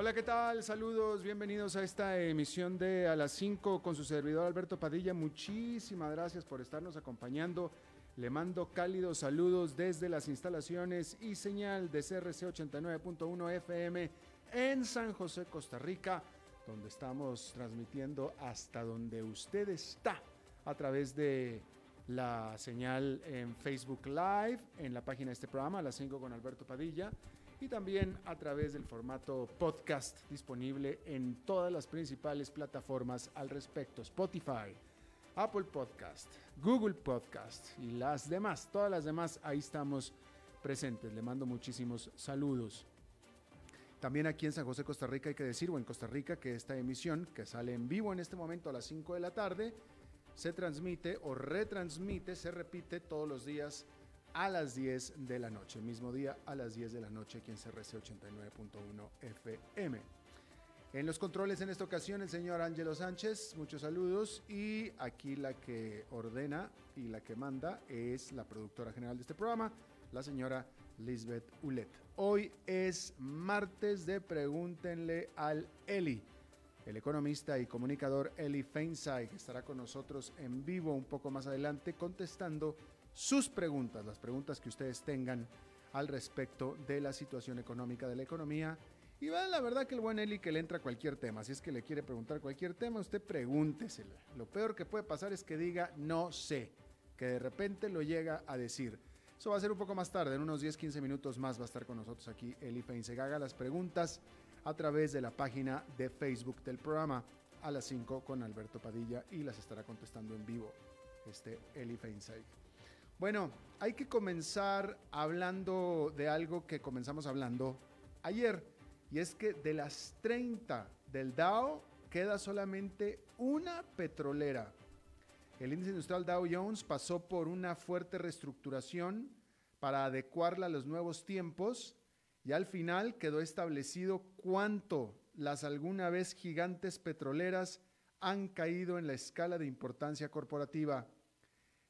Hola, ¿qué tal? Saludos, bienvenidos a esta emisión de A las 5 con su servidor Alberto Padilla. Muchísimas gracias por estarnos acompañando. Le mando cálidos saludos desde las instalaciones y señal de CRC 89.1 FM en San José, Costa Rica, donde estamos transmitiendo hasta donde usted está a través de la señal en Facebook Live, en la página de este programa, a las 5 con Alberto Padilla y también a través del formato podcast disponible en todas las principales plataformas al respecto, Spotify, Apple Podcast, Google Podcast y las demás, todas las demás, ahí estamos presentes. Le mando muchísimos saludos. También aquí en San José, Costa Rica, hay que decir, o en Costa Rica, que esta emisión, que sale en vivo en este momento a las 5 de la tarde, se transmite o retransmite, se repite todos los días a las 10 de la noche, mismo día a las 10 de la noche aquí en CRC 89.1 FM. En los controles en esta ocasión el señor Ángelo Sánchez, muchos saludos y aquí la que ordena y la que manda es la productora general de este programa, la señora Lisbeth Ulet. Hoy es martes de Pregúntenle al Eli. El economista y comunicador Eli Feinsay estará con nosotros en vivo un poco más adelante contestando sus preguntas, las preguntas que ustedes tengan al respecto de la situación económica de la economía. Y va la verdad que el buen Eli que le entra cualquier tema. Si es que le quiere preguntar cualquier tema, usted pregúnteselo. Lo peor que puede pasar es que diga no sé, que de repente lo llega a decir. Eso va a ser un poco más tarde, en unos 10-15 minutos más va a estar con nosotros aquí Eli Feinse. Haga las preguntas a través de la página de Facebook del programa a las 5 con Alberto Padilla y las estará contestando en vivo este Eli Feinstein. Bueno, hay que comenzar hablando de algo que comenzamos hablando ayer, y es que de las 30 del Dow queda solamente una petrolera. El índice industrial Dow Jones pasó por una fuerte reestructuración para adecuarla a los nuevos tiempos y al final quedó establecido cuánto las alguna vez gigantes petroleras han caído en la escala de importancia corporativa.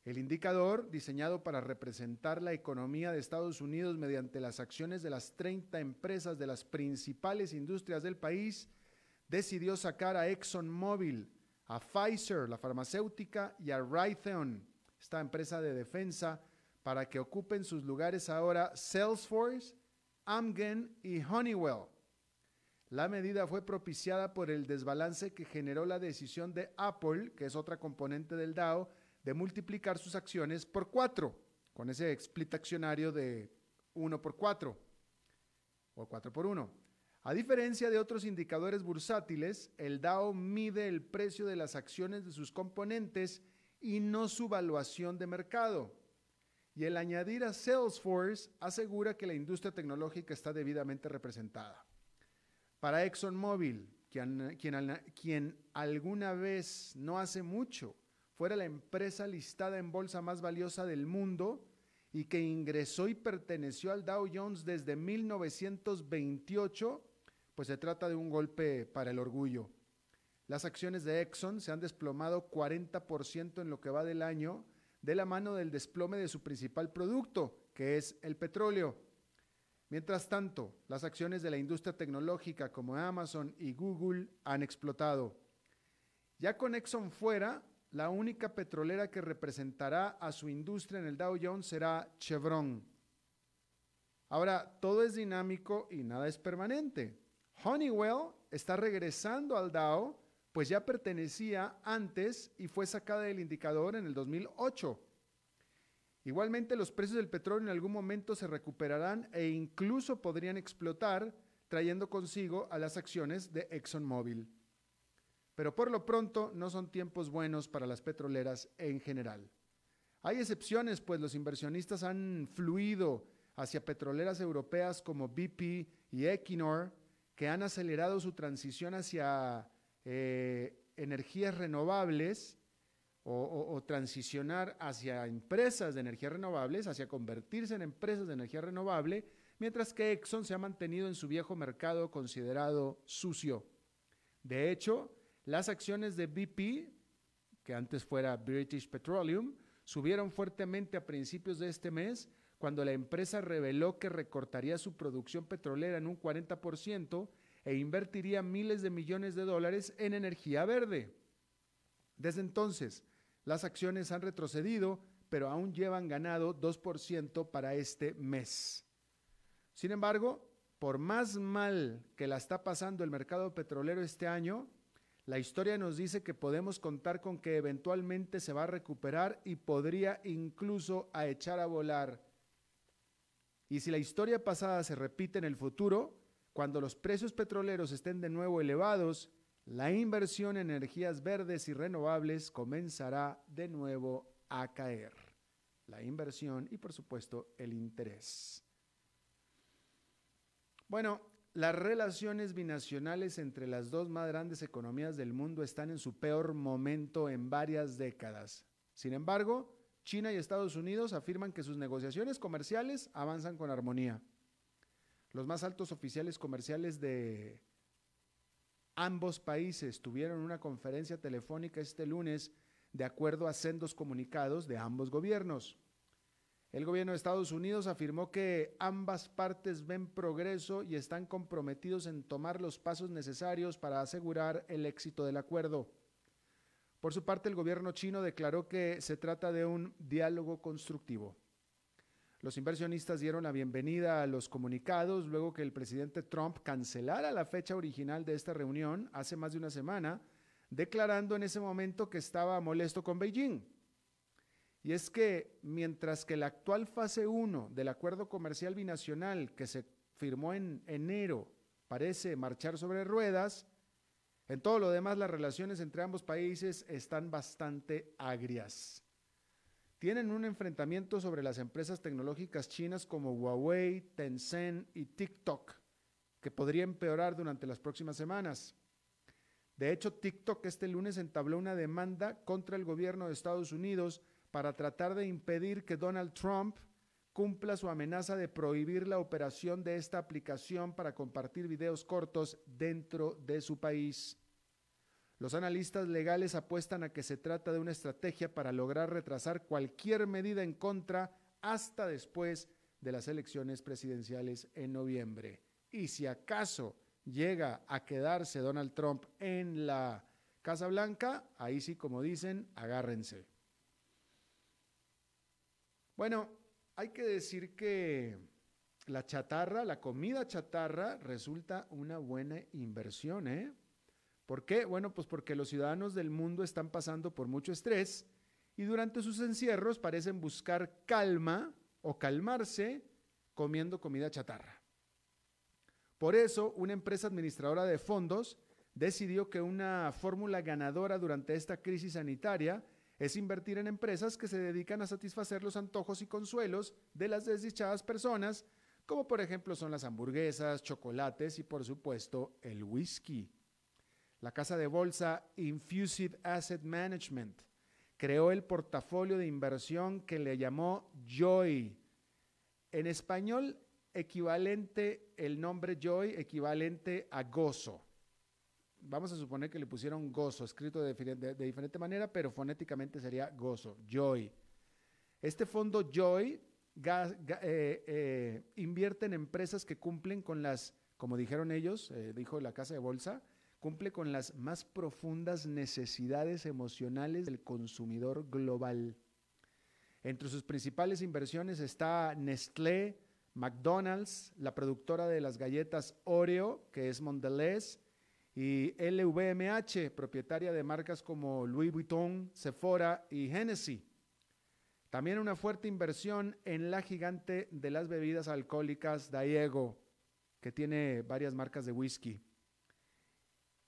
El indicador, diseñado para representar la economía de Estados Unidos mediante las acciones de las 30 empresas de las principales industrias del país, decidió sacar a ExxonMobil, a Pfizer, la farmacéutica, y a Raytheon, esta empresa de defensa, para que ocupen sus lugares ahora Salesforce, Amgen y Honeywell. La medida fue propiciada por el desbalance que generó la decisión de Apple, que es otra componente del Dow, de multiplicar sus acciones por cuatro, con ese split accionario de 1 por 4 o 4 por 1. A diferencia de otros indicadores bursátiles, el DAO mide el precio de las acciones de sus componentes y no su valuación de mercado. Y el añadir a Salesforce asegura que la industria tecnológica está debidamente representada. Para ExxonMobil, quien, quien, quien alguna vez, no hace mucho, fuera la empresa listada en bolsa más valiosa del mundo y que ingresó y perteneció al Dow Jones desde 1928, pues se trata de un golpe para el orgullo. las acciones de Exxon se han desplomado 40% en lo que va del año de la mano del desplome de su principal producto, que es el petróleo. Mientras tanto, las acciones de la industria tecnológica como Amazon y Google han explotado. Ya con Exxon fuera, la única petrolera que representará a su industria en el Dow Jones será Chevron. Ahora, todo es dinámico y nada es permanente. Honeywell está regresando al Dow, pues ya pertenecía antes y fue sacada del indicador en el 2008. Igualmente, los precios del petróleo en algún momento se recuperarán e incluso podrían explotar, trayendo consigo a las acciones de ExxonMobil. Pero por lo pronto no son tiempos buenos para las petroleras en general. Hay excepciones, pues los inversionistas han fluido hacia petroleras europeas como BP y Equinor, que han acelerado su transición hacia eh, energías renovables o, transicionar hacia empresas de energía renovables, hacia convertirse en empresas de energía renovable, mientras que Exxon se ha mantenido en su viejo mercado considerado sucio. De hecho, las acciones de BP, que antes fuera British Petroleum, subieron fuertemente a principios de este mes cuando la empresa reveló que recortaría su producción petrolera en un 40% e invertiría miles de millones de dólares en energía verde. Desde entonces, las acciones han retrocedido, pero aún llevan ganado 2% para este mes. Sin embargo, por más mal que la está pasando el mercado petrolero este año, la historia nos dice que podemos contar con que eventualmente se va a recuperar y podría incluso a echar a volar. Y si la historia pasada se repite en el futuro, cuando los precios petroleros estén de nuevo elevados, la inversión en energías verdes y renovables comenzará de nuevo a caer. La inversión y por supuesto el interés. Bueno, las relaciones binacionales entre las dos más grandes economías del mundo están en su peor momento en varias décadas. Sin embargo, China y Estados Unidos afirman que sus negociaciones comerciales avanzan con armonía. Los más altos oficiales comerciales de Ambos países tuvieron una conferencia telefónica este lunes de acuerdo a sendos comunicados de ambos gobiernos. El gobierno de Estados Unidos afirmó que ambas partes ven progreso y están comprometidos en tomar los pasos necesarios para asegurar el éxito del acuerdo. Por su parte, el gobierno chino declaró que se trata de un diálogo constructivo. Los inversionistas dieron la bienvenida a los comunicados luego que el presidente Trump cancelara la fecha original de esta reunión hace más de una semana, declarando en ese momento que estaba molesto con Beijing. Y es que mientras que la actual fase 1 del acuerdo comercial binacional que se firmó en enero parece marchar sobre ruedas, en todo lo demás las relaciones entre ambos países están bastante agrias tienen un enfrentamiento sobre las empresas tecnológicas chinas como Huawei, Tencent y TikTok, que podría empeorar durante las próximas semanas. De hecho, TikTok este lunes entabló una demanda contra el gobierno de Estados Unidos para tratar de impedir que Donald Trump cumpla su amenaza de prohibir la operación de esta aplicación para compartir videos cortos dentro de su país. Los analistas legales apuestan a que se trata de una estrategia para lograr retrasar cualquier medida en contra hasta después de las elecciones presidenciales en noviembre. Y si acaso llega a quedarse Donald Trump en la Casa Blanca, ahí sí, como dicen, agárrense. Bueno, hay que decir que la chatarra, la comida chatarra, resulta una buena inversión, ¿eh? ¿Por qué? Bueno, pues porque los ciudadanos del mundo están pasando por mucho estrés y durante sus encierros parecen buscar calma o calmarse comiendo comida chatarra. Por eso, una empresa administradora de fondos decidió que una fórmula ganadora durante esta crisis sanitaria es invertir en empresas que se dedican a satisfacer los antojos y consuelos de las desdichadas personas, como por ejemplo son las hamburguesas, chocolates y por supuesto el whisky. La casa de bolsa Infusive Asset Management creó el portafolio de inversión que le llamó Joy. En español, equivalente, el nombre Joy equivalente a gozo. Vamos a suponer que le pusieron gozo, escrito de, diferente manera, pero fonéticamente sería gozo, joy. Este fondo joy eh, eh, invierte en empresas que cumplen con las, como dijeron ellos, eh, dijo la casa de bolsa, cumple con las más profundas necesidades emocionales del consumidor global. Entre sus principales inversiones está Nestlé, McDonald's, la productora de las galletas Oreo, que es Mondelez, y LVMH, propietaria de marcas como Louis Vuitton, Sephora y Hennessy. También una fuerte inversión en la gigante de las bebidas alcohólicas Diego, que tiene varias marcas de whisky.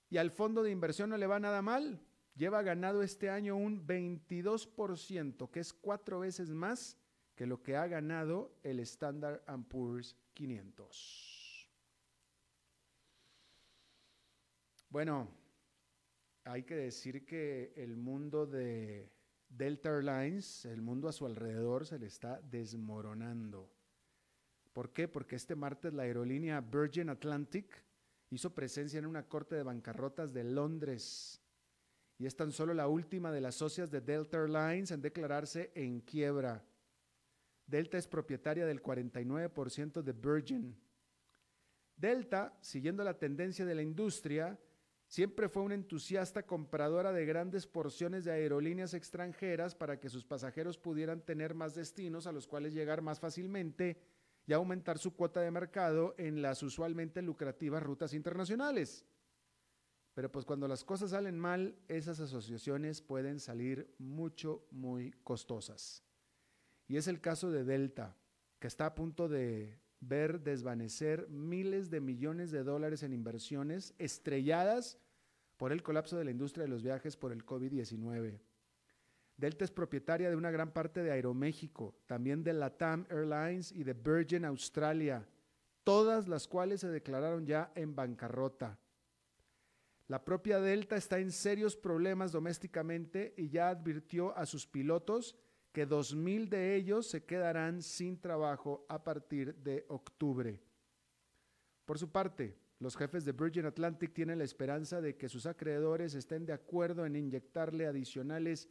Y al fondo de inversión no le va nada mal. Lleva ganado este año un 22%, que es cuatro veces más que lo que ha ganado el Standard Poor's 500. Bueno, hay que decir que el mundo de Delta Airlines, el mundo a su alrededor se le está desmoronando. ¿Por qué? Porque este martes la aerolínea Virgin Atlantic hizo presencia en una corte de bancarrotas de Londres y es tan solo la última de las socias de Delta Airlines en declararse en quiebra. Delta es propietaria del 49% de Virgin. Delta, siguiendo la tendencia de la industria, Siempre fue una entusiasta compradora de grandes porciones de aerolíneas extranjeras para que sus pasajeros pudieran tener más destinos a los cuales llegar más fácilmente y aumentar su cuota de mercado en las usualmente lucrativas rutas internacionales. Pero pues cuando las cosas salen mal, esas asociaciones pueden salir mucho, muy costosas. Y es el caso de Delta, que está a punto de ver desvanecer miles de millones de dólares en inversiones estrelladas por el colapso de la industria de los viajes por el COVID-19. Delta es propietaria de una gran parte de Aeroméxico, también de Latam Airlines y de Virgin Australia, todas las cuales se declararon ya en bancarrota. La propia Delta está en serios problemas domésticamente y ya advirtió a sus pilotos que 2.000 de ellos se quedarán sin trabajo a partir de octubre. Por su parte, los jefes de Virgin Atlantic tienen la esperanza de que sus acreedores estén de acuerdo en inyectarle adicionales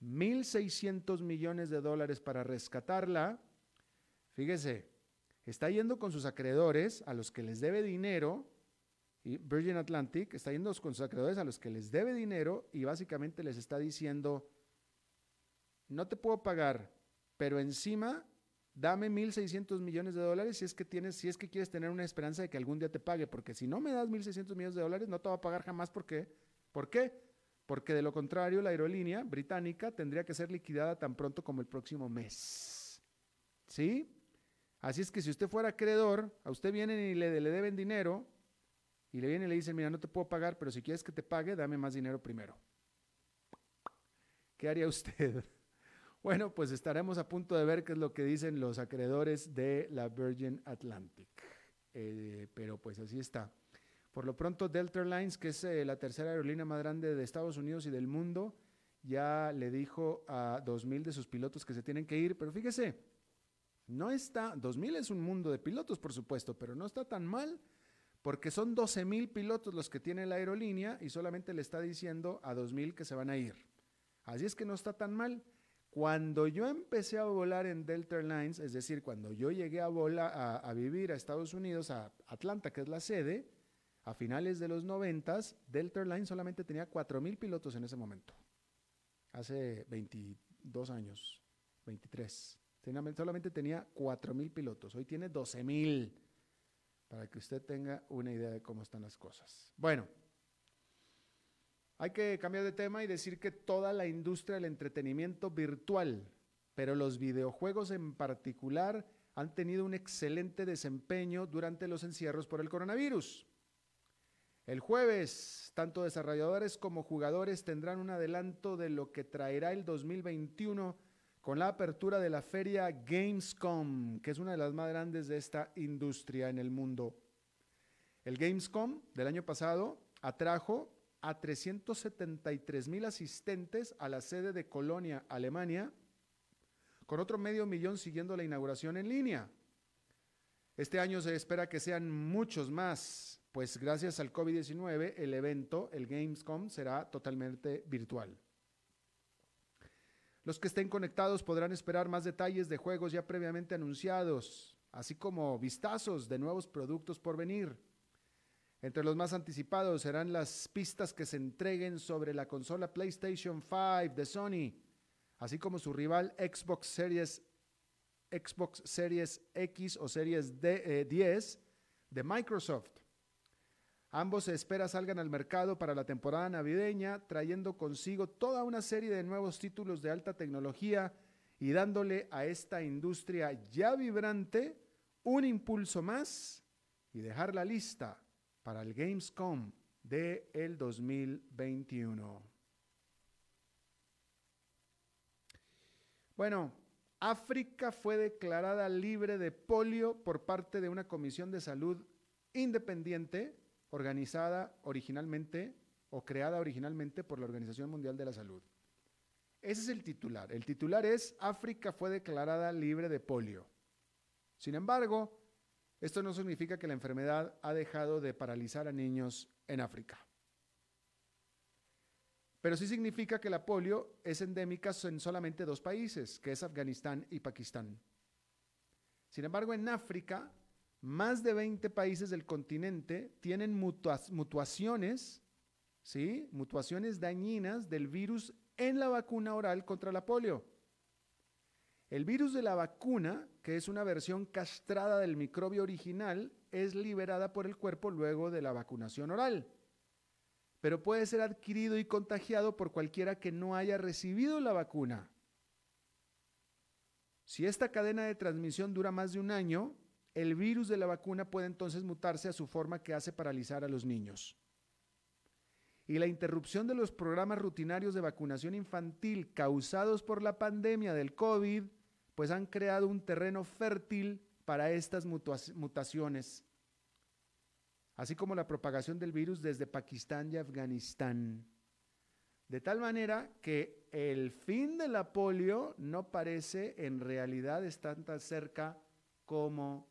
1.600 millones de dólares para rescatarla. Fíjese, está yendo con sus acreedores a los que les debe dinero, y Virgin Atlantic está yendo con sus acreedores a los que les debe dinero y básicamente les está diciendo, no te puedo pagar, pero encima dame 1.600 millones de dólares si es, que tienes, si es que quieres tener una esperanza de que algún día te pague, porque si no me das 1.600 millones de dólares, no te va a pagar jamás. ¿Por qué? ¿Por qué? Porque de lo contrario, la aerolínea británica tendría que ser liquidada tan pronto como el próximo mes. ¿Sí? Así es que si usted fuera acreedor, a usted vienen y le, le deben dinero, y le vienen y le dicen, mira, no te puedo pagar, pero si quieres que te pague, dame más dinero primero. ¿Qué haría usted? Bueno, pues estaremos a punto de ver qué es lo que dicen los acreedores de la Virgin Atlantic. Eh, pero pues así está. Por lo pronto, Delta Airlines, que es eh, la tercera aerolínea más grande de Estados Unidos y del mundo, ya le dijo a 2.000 de sus pilotos que se tienen que ir. Pero fíjese, no está, 2.000 es un mundo de pilotos, por supuesto, pero no está tan mal porque son 12.000 pilotos los que tiene la aerolínea y solamente le está diciendo a 2.000 que se van a ir. Así es que no está tan mal. Cuando yo empecé a volar en Delta Airlines, es decir, cuando yo llegué a, volar, a, vivir a Estados Unidos, a Atlanta, que es la sede, a finales de los 90, Delta Airlines solamente tenía 4.000 pilotos en ese momento. Hace 22 años, 23. solamente tenía 4.000 pilotos. Hoy tiene 12.000. Para que usted tenga una idea de cómo están las cosas. Bueno, hay que cambiar de tema y decir que toda la industria del entretenimiento virtual, pero los videojuegos en particular, han tenido un excelente desempeño durante los encierros por el coronavirus. El jueves, tanto desarrolladores como jugadores tendrán un adelanto de lo que traerá el 2021 con la apertura de la feria Gamescom, que es una de las más grandes de esta industria en el mundo. El Gamescom del año pasado atrajo a 373 mil asistentes a la sede de Colonia, Alemania, con otro medio millón siguiendo la inauguración en línea. Este año se espera que sean muchos más pues gracias al COVID-19 el evento, el Gamescom, será totalmente virtual. Los que estén conectados podrán esperar más detalles de juegos ya previamente anunciados, así como vistazos de nuevos productos por venir. Entre los más anticipados serán las pistas que se entreguen sobre la consola PlayStation 5 de Sony, así como su rival Xbox Series Xbox Series X o Series D, 10 eh, de Microsoft. Ambos se espera salgan al mercado para la temporada navideña, trayendo consigo toda una serie de nuevos títulos de alta tecnología y dándole a esta industria ya vibrante un impulso más y dejar la lista para el Gamescom de el 2021. Bueno, África fue declarada libre de polio por parte de una comisión de salud independiente organizada originalmente o creada originalmente por la Organización Mundial de la Salud. Ese es el titular. El titular es África fue declarada libre de polio. Sin embargo, esto no significa que la enfermedad ha dejado de paralizar a niños en África. Pero sí significa que la polio es endémica en solamente dos países, que es Afganistán y Pakistán. Sin embargo, en África, más de 20 países del continente tienen mutuaciones, ¿sí? Mutuaciones dañinas del virus en la vacuna oral contra la polio. El virus de la vacuna, que es una versión castrada del microbio original, es liberada por el cuerpo luego de la vacunación oral, pero puede ser adquirido y contagiado por cualquiera que no haya recibido la vacuna. Si esta cadena de transmisión dura más de un año, el virus de la vacuna puede entonces mutarse a su forma que hace paralizar a los niños. Y la interrupción de los programas rutinarios de vacunación infantil causados por la pandemia del COVID pues han creado un terreno fértil para estas mutaciones, así como la propagación del virus desde Pakistán y Afganistán. De tal manera que el fin de la polio no parece en realidad estar tan cerca como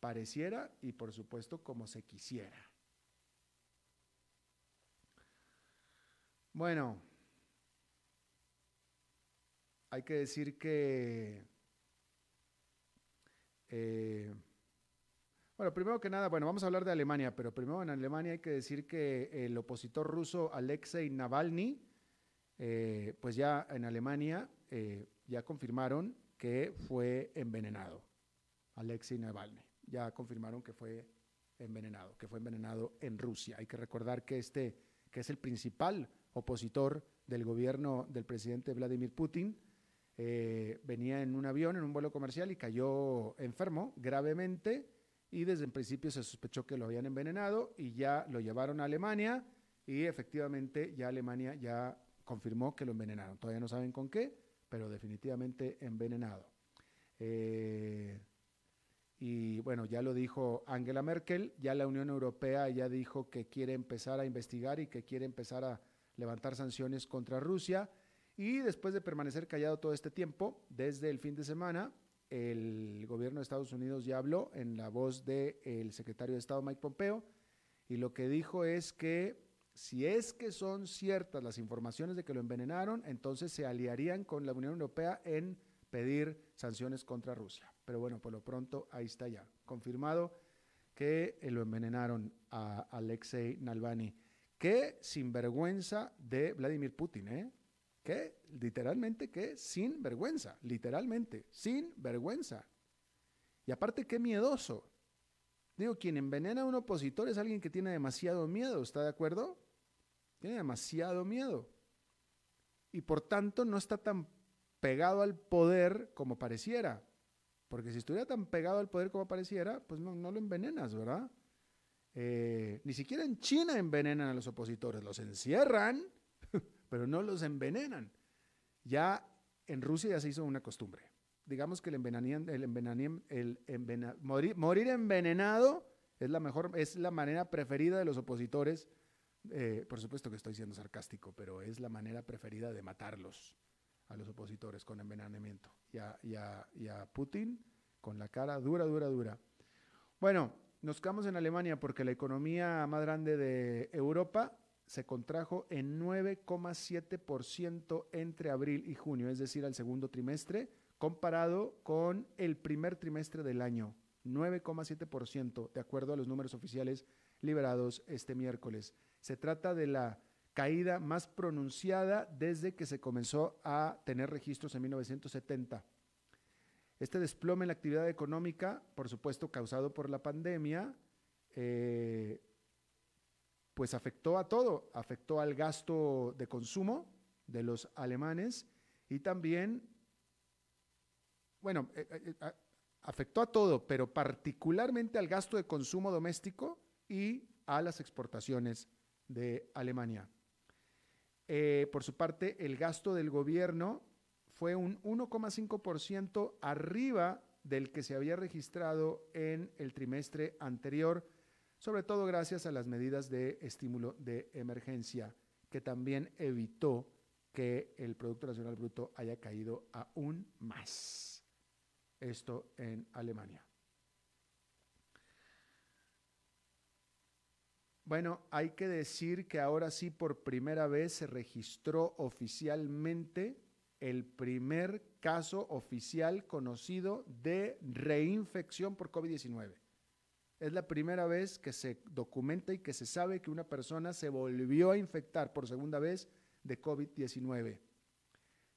pareciera y por supuesto como se quisiera. Bueno, hay que decir que, eh, bueno, primero que nada, bueno, vamos a hablar de Alemania, pero primero en Alemania hay que decir que el opositor ruso Alexei Navalny, eh, pues ya en Alemania eh, ya confirmaron que fue envenenado. Alexei Navalny, ya confirmaron que fue envenenado, que fue envenenado en Rusia. Hay que recordar que este, que es el principal opositor del gobierno del presidente Vladimir Putin, eh, venía en un avión, en un vuelo comercial y cayó enfermo gravemente y desde el principio se sospechó que lo habían envenenado y ya lo llevaron a Alemania y efectivamente ya Alemania ya confirmó que lo envenenaron. Todavía no saben con qué, pero definitivamente envenenado. Eh, y bueno, ya lo dijo Angela Merkel, ya la Unión Europea ya dijo que quiere empezar a investigar y que quiere empezar a levantar sanciones contra Rusia. Y después de permanecer callado todo este tiempo, desde el fin de semana, el gobierno de Estados Unidos ya habló en la voz del secretario de Estado Mike Pompeo y lo que dijo es que si es que son ciertas las informaciones de que lo envenenaron, entonces se aliarían con la Unión Europea en pedir sanciones contra Rusia. Pero bueno, por lo pronto ahí está ya, confirmado que lo envenenaron a Alexei Navalny. Qué sinvergüenza de Vladimir Putin, ¿eh? que literalmente que sin vergüenza, literalmente, sin vergüenza. Y aparte, qué miedoso. Digo, quien envenena a un opositor es alguien que tiene demasiado miedo, ¿está de acuerdo? Tiene demasiado miedo. Y por tanto no está tan pegado al poder como pareciera. Porque si estuviera tan pegado al poder como pareciera, pues no, lo envenenas, ¿verdad? Eh, ni siquiera en China envenenan a los opositores, los encierran pero no los envenenan. Ya en Rusia ya se hizo una costumbre. Digamos que el, el, morir, envenenado es la mejor, es la manera preferida de los opositores. Eh, por supuesto que estoy siendo sarcástico, pero es la manera preferida de matarlos a los opositores con envenenamiento. Y a, y a Putin con la cara dura, dura, dura. Bueno, nos quedamos en Alemania porque la economía más grande de Europa se contrajo en 9,7% entre abril y junio, es decir, al segundo trimestre, comparado con el primer trimestre del año. 9,7%, de acuerdo a los números oficiales liberados este miércoles. Se trata de la caída más pronunciada desde que se comenzó a tener registros en 1970. Este desplome en la actividad económica, por supuesto causado por la pandemia, eh, pues afectó a todo, afectó al gasto de consumo de los alemanes y también, bueno, eh, eh, afectó a todo, pero particularmente al gasto de consumo doméstico y a las exportaciones de Alemania. por su parte, el gasto del gobierno fue un 1,5% arriba del que se había registrado en el trimestre anterior, sobre todo gracias a las medidas de estímulo de emergencia, que también evitó que el Producto Nacional Bruto haya caído aún más. Esto en Alemania. Bueno, hay que decir que ahora sí por primera vez se registró oficialmente el primer caso oficial conocido de reinfección por COVID-19. Es la primera vez que se documenta y que se sabe que una persona se volvió a infectar por segunda vez de COVID-19.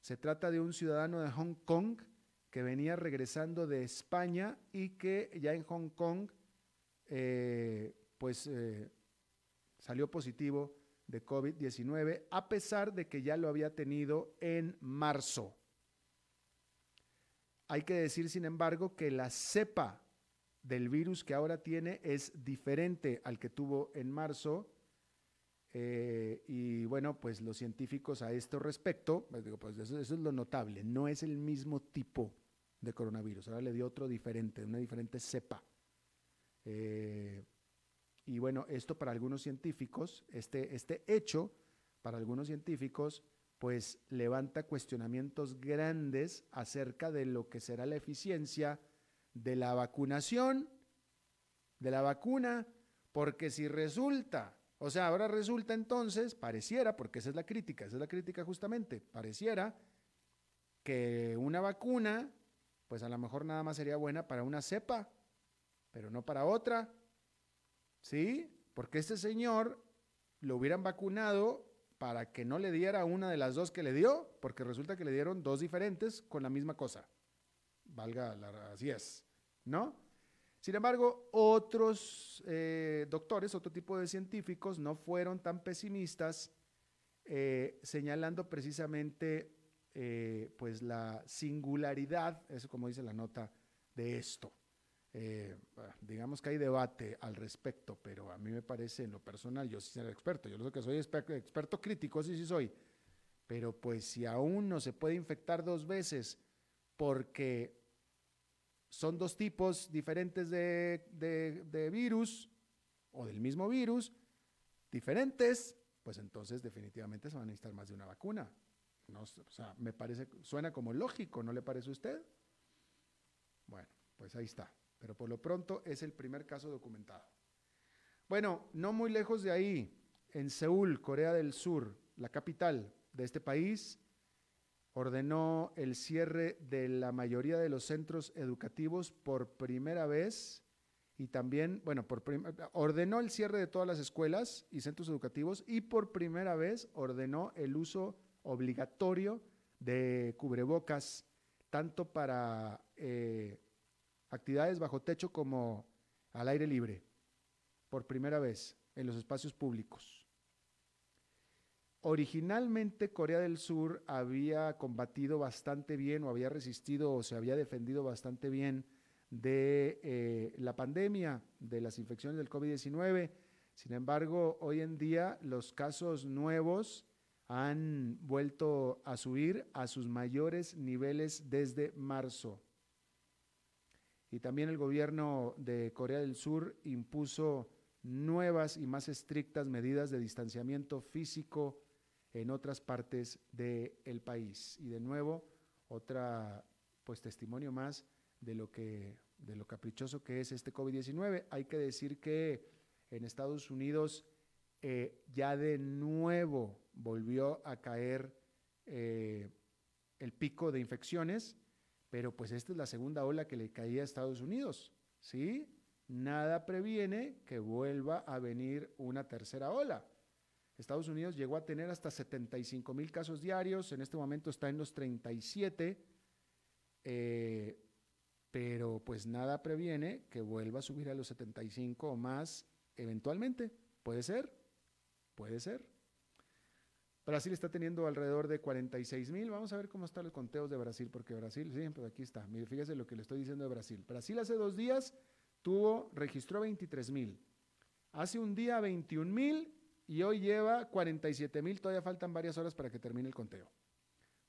Se trata de un ciudadano de Hong Kong que venía regresando de España y que ya en Hong Kong eh, pues eh, salió positivo de COVID-19, a pesar de que ya lo había tenido en marzo. Hay que decir, sin embargo, que la cepa del virus que ahora tiene es diferente al que tuvo en marzo. Eh, y bueno, pues los científicos a esto respecto, pues, pues eso, es lo notable, no es el mismo tipo de coronavirus, ahora le dio otro diferente, una diferente cepa. Eh, y bueno, esto para algunos científicos, este, este hecho para algunos científicos, pues levanta cuestionamientos grandes acerca de lo que será la eficiencia de la vacunación, de la vacuna, porque si resulta, o sea, ahora resulta entonces, pareciera, porque esa es la crítica, esa es la crítica justamente, pareciera que una vacuna, pues a lo mejor nada más sería buena para una cepa, pero no para otra. ¿Sí? Porque este señor lo hubieran vacunado para que no le diera una de las dos que le dio, porque resulta que le dieron dos diferentes con la misma cosa. Valga, la, así es, ¿no? Sin embargo, otros eh, doctores, otro tipo de científicos, no fueron tan pesimistas, eh, señalando precisamente eh, pues la singularidad, eso como dice la nota, de esto. Eh, digamos que hay debate al respecto, pero a mí me parece en lo personal, yo sí soy experto, yo lo que soy experto, crítico, sí sí soy, pero pues si aún no se puede infectar dos veces porque son dos tipos diferentes de, virus o del mismo virus, diferentes, pues entonces definitivamente se van a necesitar más de una vacuna. O sea, me parece, suena como lógico, ¿no le parece a usted? Bueno, pues ahí está pero por lo pronto es el primer caso documentado. Bueno, no muy lejos de ahí, en Seúl, Corea del Sur, la capital de este país, ordenó el cierre de la mayoría de los centros educativos por primera vez y también, bueno, por ordenó el cierre de todas las escuelas y centros educativos y por primera vez ordenó el uso obligatorio de cubrebocas, tanto para eh, actividades bajo techo como al aire libre, por primera vez en los espacios públicos. Originalmente Corea del Sur había combatido bastante bien o había resistido o se había defendido bastante bien de eh, la pandemia, de las infecciones del COVID-19. Sin embargo, hoy en día los casos nuevos han vuelto a subir a sus mayores niveles desde marzo. Y también el gobierno de Corea del Sur impuso nuevas y más estrictas medidas de distanciamiento físico en otras partes del país. Y de nuevo, otra pues testimonio más de lo que de lo caprichoso que es este COVID-19. Hay que decir que en Estados Unidos eh, ya de nuevo volvió a caer eh, el pico de infecciones, pero pues esta es la segunda ola que le caía a Estados Unidos, ¿sí? Nada previene que vuelva a venir una tercera ola. Estados Unidos llegó a tener hasta 75 mil casos diarios, en este momento está en los 37, eh, pero pues nada previene que vuelva a subir a los 75 o más eventualmente. ¿Puede ser? Puede ser. Brasil está teniendo alrededor de 46 mil. Vamos a ver cómo están los conteos de Brasil, porque Brasil, sí, pero aquí está. Mire, fíjese lo que le estoy diciendo de Brasil. Brasil hace dos días tuvo, registró 23 mil. Hace un día 21 mil y hoy lleva 47 mil. Todavía faltan varias horas para que termine el conteo.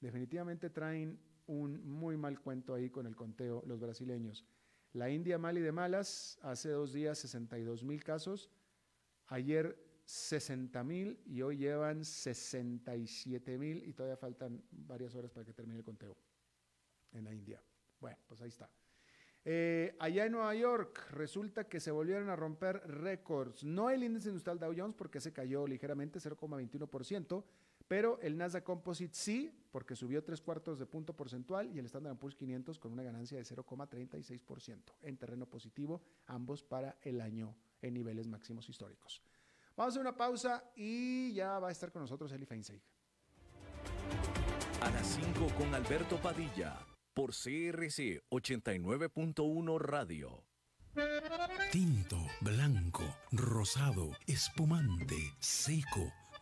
Definitivamente traen un muy mal cuento ahí con el conteo los brasileños. La India mal y de malas, hace dos días 62 mil casos. Ayer 60 mil y hoy llevan 67 mil y todavía faltan varias horas para que termine el conteo en la India. Bueno, pues ahí está. Eh, allá en Nueva York resulta que se volvieron a romper récords. No el índice industrial Dow Jones porque se cayó ligeramente 0,21%, pero el Nasdaq Composite sí porque subió tres cuartos de punto porcentual y el Standard Poor's 500 con una ganancia de 0,36% en terreno positivo, ambos para el año en niveles máximos históricos. Vamos a hacer una pausa y ya va a estar con nosotros Eli Feinseig. A las 5 con Alberto Padilla, por CRC 89.1 Radio. Tinto, blanco, rosado, espumante, seco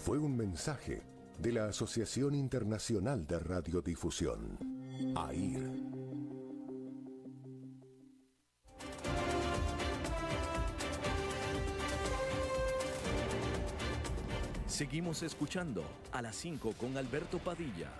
fue un mensaje de la Asociación Internacional de Radiodifusión, AIR. Seguimos escuchando a las 5 con Alberto Padilla.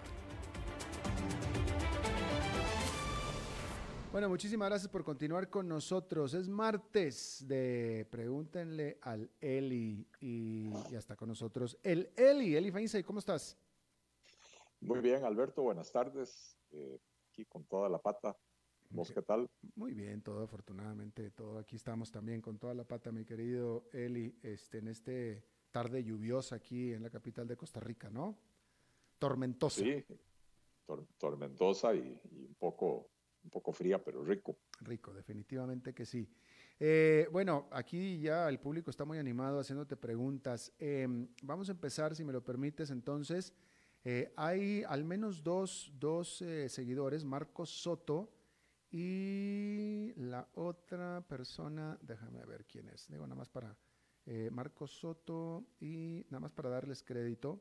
Bueno, muchísimas gracias por continuar con nosotros. Es martes de Pregúntenle al Eli y ya está con nosotros el Eli. Eli Feinsey, ¿cómo estás? Muy bien, Alberto, buenas tardes. Eh, aquí con toda la pata. ¿Vos qué tal? Muy bien, todo afortunadamente, todo. Aquí estamos también con toda la pata, mi querido Eli, este, en este tarde lluviosa aquí en la capital de Costa Rica, ¿no? Tormentosa. Sí, tormentosa y un poco un poco fría, pero rico. Rico, definitivamente que sí. Eh, bueno, aquí ya el público está muy animado haciéndote preguntas. Em, vamos a empezar, si me lo permites, entonces. Eh, hay al menos dos, dos eh, seguidores, Marcos Soto y la otra persona, déjame ver quién es, digo nada más para Marcos Soto y nada más para darles crédito.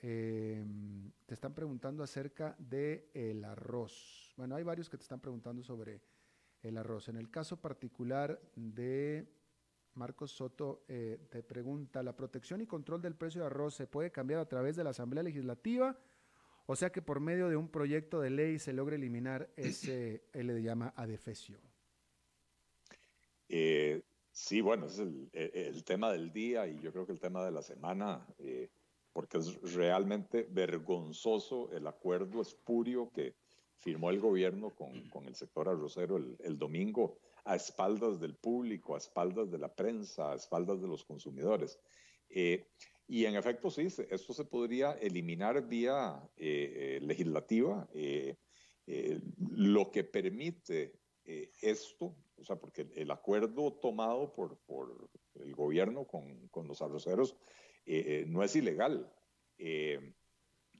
Em, te están preguntando acerca del el arroz. Bueno, hay varios que te están preguntando sobre el arroz. En el caso particular de Marcos Soto, eh, te pregunta, ¿la protección y control del precio de arroz se puede cambiar a través de la Asamblea Legislativa? O sea que por medio de un proyecto de ley se logra eliminar ese, él le llama adefesio. Eh, sí, bueno, es el, el, tema del día y yo creo que el tema de la semana, eh, porque es realmente vergonzoso el acuerdo espurio que firmó el gobierno con, con el sector arrocero el, el, domingo a espaldas del público, a espaldas de la prensa, a espaldas de los consumidores. Eh, y en efecto, sí, esto se podría eliminar vía eh, legislativa, lo que permite esto, o sea, porque el acuerdo tomado por, por el gobierno con, con los arroceros eh, no es ilegal.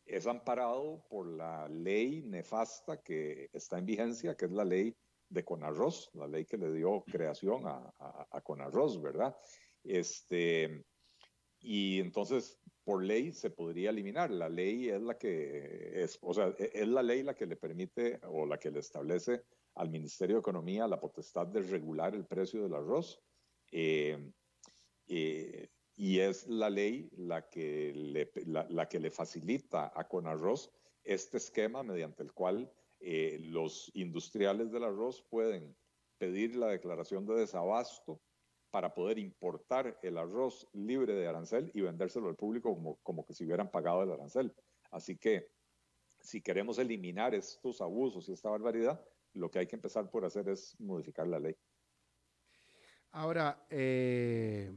Es amparado por la ley nefasta que está en vigencia, que es la ley de Conarroz, la ley que le dio creación a, a, Conarroz, ¿verdad? Este, y entonces, por ley se podría eliminar. La ley es la que es, o sea, e, es la ley la que le permite o la que le establece al Ministerio de Economía la potestad de regular el precio del arroz. Eh, eh, y es la ley la que le, la, que le facilita a Conarroz este esquema mediante el cual eh, los industriales del arroz pueden pedir la declaración de desabasto para poder importar el arroz libre de arancel y vendérselo al público como, como que si hubieran pagado el arancel. Así que si queremos eliminar estos abusos y esta barbaridad, lo que hay que empezar por hacer es modificar la ley. Ahora, eh,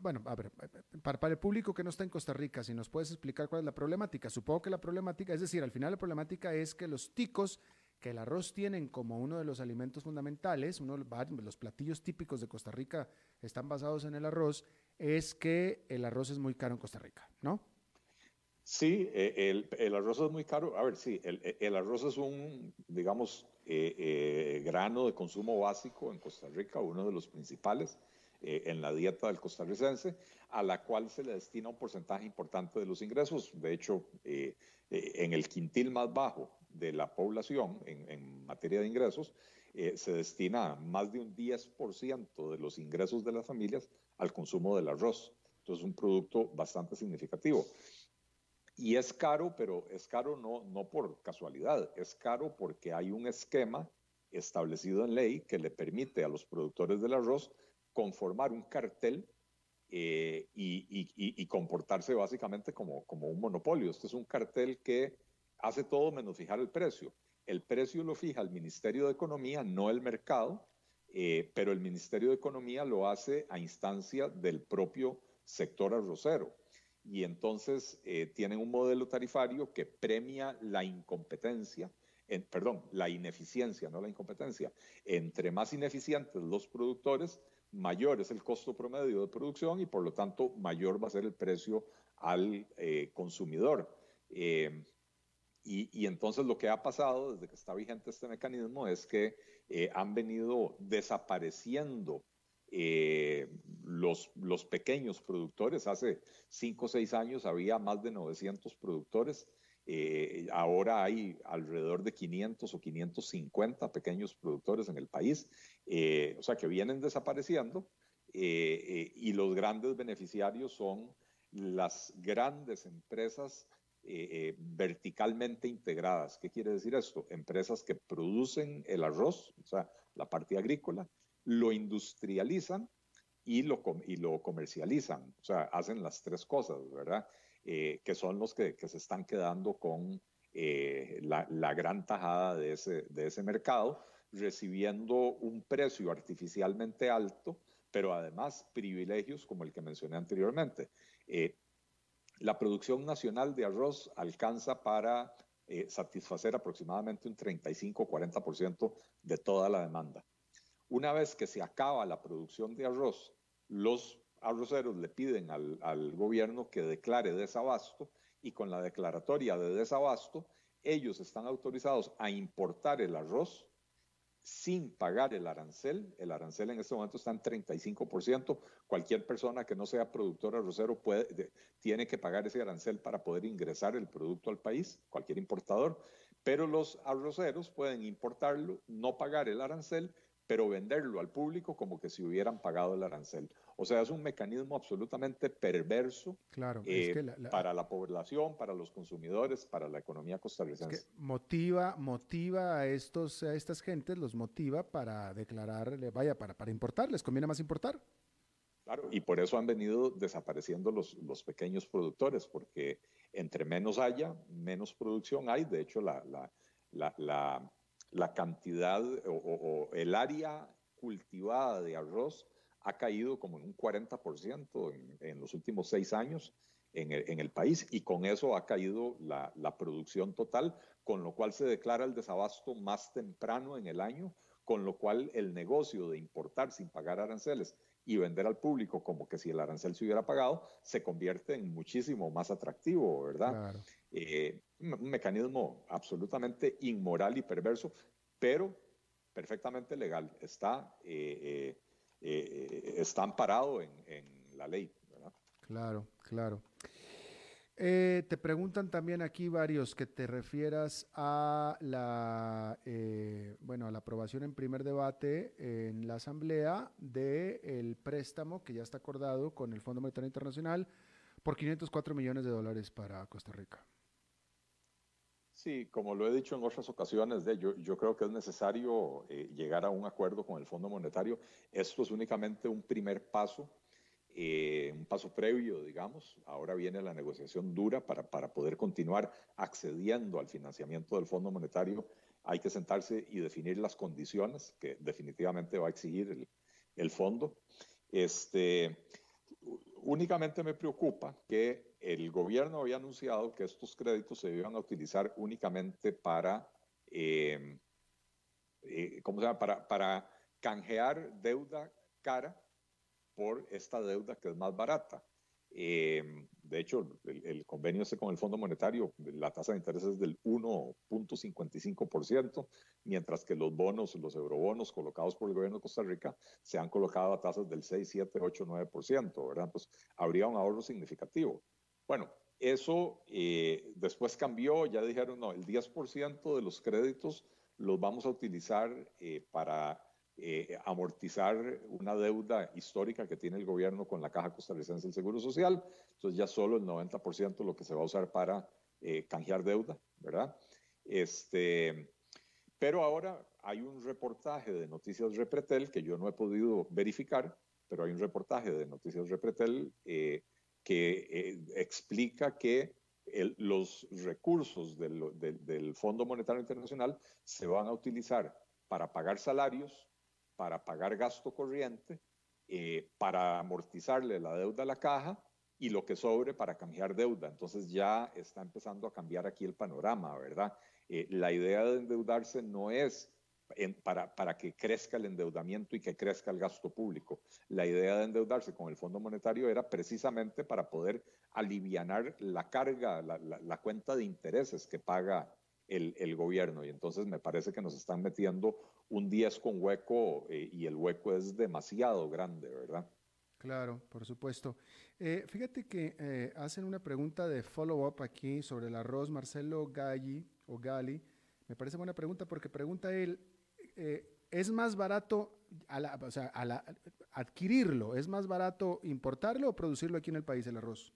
bueno, a ver, para, el público que no está en Costa Rica, si nos puedes explicar cuál es la problemática. Supongo que la problemática, es decir, al final la problemática es que los ticos, que el arroz tienen como uno de los alimentos fundamentales, uno de los platillos típicos de Costa Rica están basados en el arroz, es que el arroz es muy caro en Costa Rica, ¿no? Sí, eh, el, arroz es muy caro. A ver, sí, el, arroz es un, digamos, eh, eh, grano de consumo básico en Costa Rica, uno de los principales. Eh, en la dieta del costarricense, a la cual se le destina un porcentaje importante de los ingresos. De hecho, eh, eh, en el quintil más bajo de la población en, materia de ingresos, se destina más de un 10% de los ingresos de las familias al consumo del arroz. Entonces, es un producto bastante significativo. Y es caro, pero es caro no, no por casualidad, es caro porque hay un esquema establecido en ley que le permite a los productores del arroz conformar un cartel eh, y, comportarse básicamente como, como un monopolio. Este es un cartel que hace todo menos fijar el precio. El precio lo fija el Ministerio de Economía, no el mercado, eh, pero el Ministerio de Economía lo hace a instancia del propio sector arrocero. Y entonces eh, tienen un modelo tarifario que premia la incompetencia, perdón, la ineficiencia, no la incompetencia. Entre más ineficientes los productores, mayor es el costo promedio de producción y por lo tanto mayor va a ser el precio al eh, consumidor. Eh, y, entonces lo que ha pasado desde que está vigente este mecanismo es que eh, han venido desapareciendo los, los pequeños productores. Hace cinco o seis años había más de 900 productores eh, ahora hay alrededor de 500 o 550 pequeños productores en el país, eh, o sea que vienen desapareciendo eh, y los grandes beneficiarios son las grandes empresas verticalmente integradas. ¿Qué quiere decir esto? Empresas que producen el arroz, o sea, la parte agrícola, lo industrializan y lo, y lo comercializan, o sea, hacen las tres cosas, ¿verdad? Eh, que son los que, se están quedando con eh, la, gran tajada de ese, de ese mercado, recibiendo un precio artificialmente alto, pero además privilegios como el que mencioné anteriormente. Eh, la producción nacional de arroz alcanza para satisfacer aproximadamente un 35-40% de toda la demanda. Una vez que se acaba la producción de arroz, los arroceros le piden al, gobierno que declare desabasto y con la declaratoria de desabasto, ellos están autorizados a importar el arroz sin pagar el arancel. El arancel en este momento está en 35%. Cualquier persona que no sea productor arrocero tiene que pagar ese arancel para poder ingresar el producto al país, cualquier importador. Pero los arroceros pueden importarlo, no pagar el arancel, pero venderlo al público como que si hubieran pagado el arancel. O sea, es un mecanismo absolutamente perverso claro, eh, para la población, para los consumidores, para la economía costarricense. Es que motiva, motiva a, estos, a estas gentes, los motiva para declarar, vaya, para, para importar, les conviene más importar. Claro, y por eso han venido desapareciendo los, los pequeños productores, porque entre menos haya, menos producción hay. De hecho, la, la, la la cantidad o, el área cultivada de arroz ha caído como en un 40% en, en, los últimos seis años en el, en el, país y con eso ha caído la, la, producción total, con lo cual se declara el desabasto más temprano en el año, con lo cual el negocio de importar sin pagar aranceles y vender al público como que si el arancel se hubiera pagado, se convierte en muchísimo más atractivo, ¿verdad? Eh, un mecanismo absolutamente inmoral y perverso, pero perfectamente legal. Está, eh, eh, está amparado en, la ley. ¿verdad? Claro, claro. Eh, te preguntan también aquí varios que te refieras a la, eh, bueno, a la aprobación en primer debate en la Asamblea del préstamo que ya está acordado con el Fondo Monetario Internacional por 504 millones de dólares para Costa Rica. Sí, como lo he dicho en otras ocasiones, de, yo, yo creo que es necesario eh, llegar a un acuerdo con el Fondo Monetario. Esto es únicamente un primer paso eh, un paso previo, digamos. Ahora viene la negociación dura para, para poder continuar accediendo al financiamiento del Fondo Monetario. Hay que sentarse y definir las condiciones que definitivamente va a exigir el, el fondo. Este, únicamente me preocupa que el gobierno había anunciado que estos créditos se iban a utilizar únicamente para, eh, eh, ¿cómo se llama? Para, canjear deuda cara por esta deuda que es más barata. Eh, de hecho, el, convenio ese con el Fondo Monetario, la tasa de interés es del 1.55%, mientras que los bonos, los eurobonos colocados por el gobierno de Costa Rica, se han colocado a tasas del 6, 7, 8, 9%, ¿verdad? Entonces, habría un ahorro significativo. Bueno, eso eh, después cambió, ya dijeron, no, el 10% de los créditos los vamos a utilizar eh, para eh, amortizar una deuda histórica que tiene el gobierno con la Caja Costarricense del Seguro Social. Entonces ya solo el 90% lo que se va a usar para eh, canjear deuda, ¿verdad? Este, pero ahora hay un reportaje de Noticias Repretel que yo no he podido verificar, pero hay un reportaje de Noticias Repretel eh, que explica que los recursos del, del Fondo Monetario Internacional se van a utilizar para pagar salarios, para pagar gasto corriente, eh, para amortizarle la deuda a la caja y lo que sobre para cambiar deuda. Entonces ya está empezando a cambiar aquí el panorama, ¿verdad? Eh, la idea de endeudarse no es para, para, que crezca el endeudamiento y que crezca el gasto público. La idea de endeudarse con el Fondo Monetario era precisamente para poder aliviar la carga, la, la cuenta de intereses que paga el, gobierno. Y entonces me parece que nos están metiendo un 10 con hueco eh, y el hueco es demasiado grande, ¿verdad? Claro, por supuesto. Eh, fíjate que eh, hacen una pregunta de follow-up aquí sobre el arroz Marcelo Galli o Gali. Me parece buena pregunta porque pregunta él, ¿es más barato o sea, adquirirlo? ¿Es más barato importarlo o producirlo aquí en el país el arroz?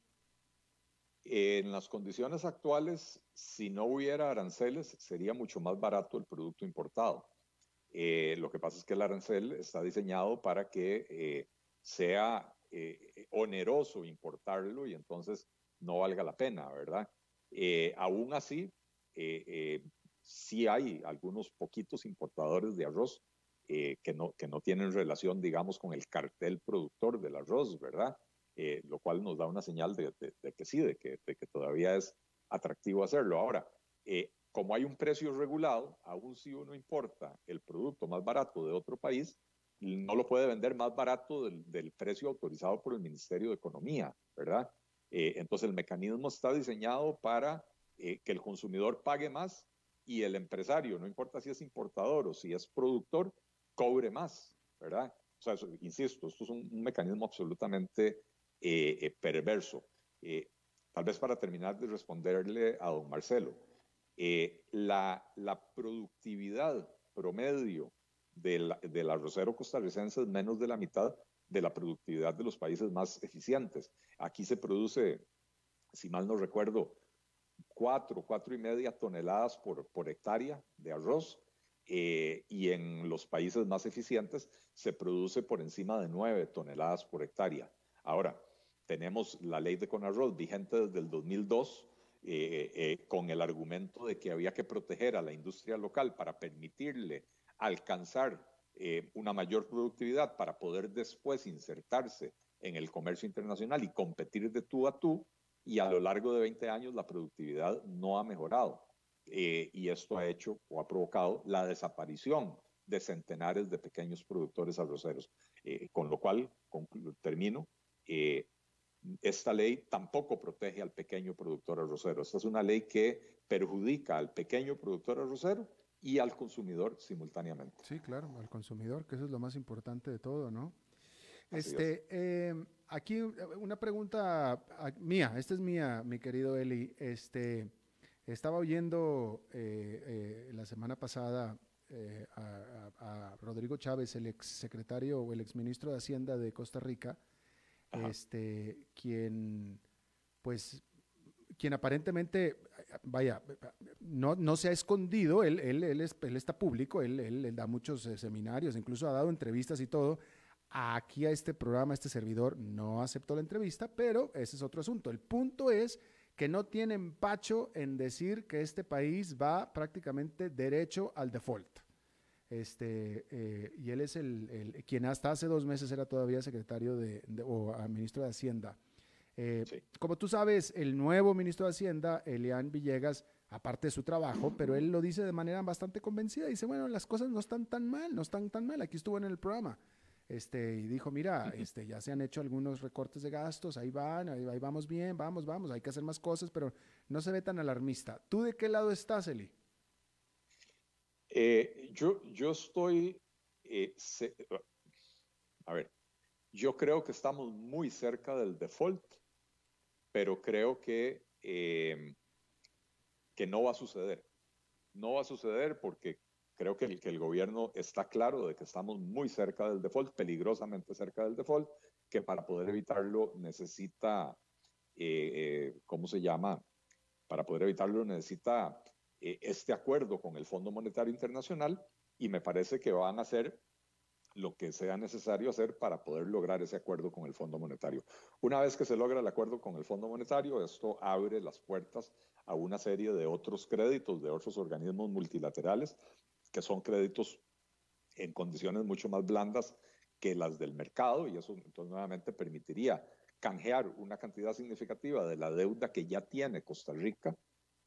En las condiciones actuales, si no hubiera aranceles, sería mucho más barato el producto importado. Eh, lo que pasa es que el arancel está diseñado para que eh, sea eh, oneroso importarlo y entonces no valga la pena, ¿verdad? aún así, sí hay algunos poquitos importadores de arroz que, no, que no tienen relación, digamos, con el cartel productor del arroz, ¿verdad? Eh, lo cual nos da una señal de, que sí, de que, todavía es atractivo hacerlo. Ahora, eh, como hay un precio regulado, aún si uno importa el producto más barato de otro país, no lo puede vender más barato del, precio autorizado por el Ministerio de Economía, ¿verdad? Eh, entonces el mecanismo está diseñado para que el consumidor pague más y el empresario, no importa si es importador o si es productor, cobre más, ¿verdad? O sea, insisto, esto es un mecanismo absolutamente eh, eh, perverso. Eh, tal vez para terminar de responderle a don Marcelo, la, productividad promedio del, del arrocero costarricense es menos de la mitad de la productividad de los países más eficientes. Aquí se produce, si mal no recuerdo, cuatro, cuatro y media toneladas por, hectárea de arroz y en los países más eficientes se produce por encima de nueve toneladas por hectárea. Ahora, tenemos la ley de Conarroz vigente desde el 2002 eh, eh, con el argumento de que había que proteger a la industria local para permitirle alcanzar una mayor productividad para poder después insertarse en el comercio internacional y competir de tú a tú y a lo largo de 20 años la productividad no ha mejorado. Eh, y esto ha hecho o ha provocado la desaparición de centenares de pequeños productores arroceros. Eh, con lo cual, termino, eh, esta ley tampoco protege al pequeño productor arrocero. Esta es una ley que perjudica al pequeño productor arrocero y al consumidor simultáneamente. Sí, claro, al consumidor, que eso es lo más importante de todo, ¿no? este, em, aquí una pregunta mía, esta es mía, mi querido Eli. Este, estaba oyendo eh, eh, la semana pasada eh, a, Rodrigo Chávez, el ex secretario o el ex ministro de Hacienda de Costa Rica, este, quien, pues, quien aparentemente, vaya, no, no se ha escondido, él, él, él, está público, él, él, da muchos seminarios, incluso ha dado entrevistas y todo, Aquí a este programa, este servidor no aceptó la entrevista, pero ese es otro asunto. El punto es que no tiene empacho en decir que este país va prácticamente derecho al default. Este, eh, y él es el, quien hasta hace dos meses era todavía secretario de, o ministro de Hacienda. Eh, como tú sabes, el nuevo ministro de Hacienda, Elian Villegas, aparte de su trabajo, pero él lo dice de manera bastante convencida. Dice, bueno, las cosas no están tan mal, no están tan mal. Aquí estuvo en el programa este, y dijo, mira, este, ya se han hecho algunos recortes de gastos, ahí van, ahí, vamos bien, vamos, vamos, hay que hacer más cosas, pero no se ve tan alarmista. ¿Tú de qué lado estás, Eli? Eh, yo, yo estoy, eh, a ver, yo creo que estamos muy cerca del default, pero creo que, eh, que no va a suceder. No va a suceder porque creo que el, que el gobierno está claro de que estamos muy cerca del default, peligrosamente cerca del default, que para poder evitarlo necesita, eh, ¿cómo se llama? Para poder evitarlo necesita eh, este acuerdo con el Fondo Monetario Internacional y me parece que van a hacer lo que sea necesario hacer para poder lograr ese acuerdo con el Fondo Monetario. Una vez que se logra el acuerdo con el Fondo Monetario, esto abre las puertas a una serie de otros créditos de otros organismos multilaterales que son créditos en condiciones mucho más blandas que las del mercado y eso entonces nuevamente permitiría canjear una cantidad significativa de la deuda que ya tiene Costa Rica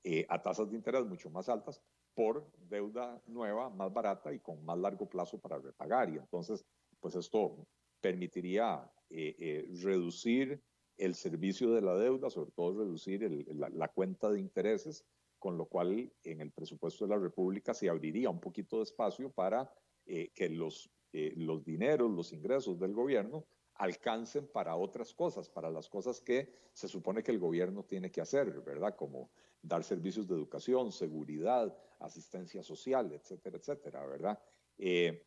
eh, a tasas de interés mucho más altas por deuda nueva, más barata y con más largo plazo para repagar. Y entonces, pues esto permitiría eh, eh, reducir el servicio de la deuda, sobre todo reducir la, cuenta de intereses con lo cual en el presupuesto de la República se abriría un poquito de espacio para eh, que los, los dineros, los ingresos del gobierno alcancen para otras cosas, para las cosas que se supone que el gobierno tiene que hacer, ¿verdad? Como dar servicios de educación, seguridad, asistencia social, etcétera, etcétera, ¿verdad? Eh,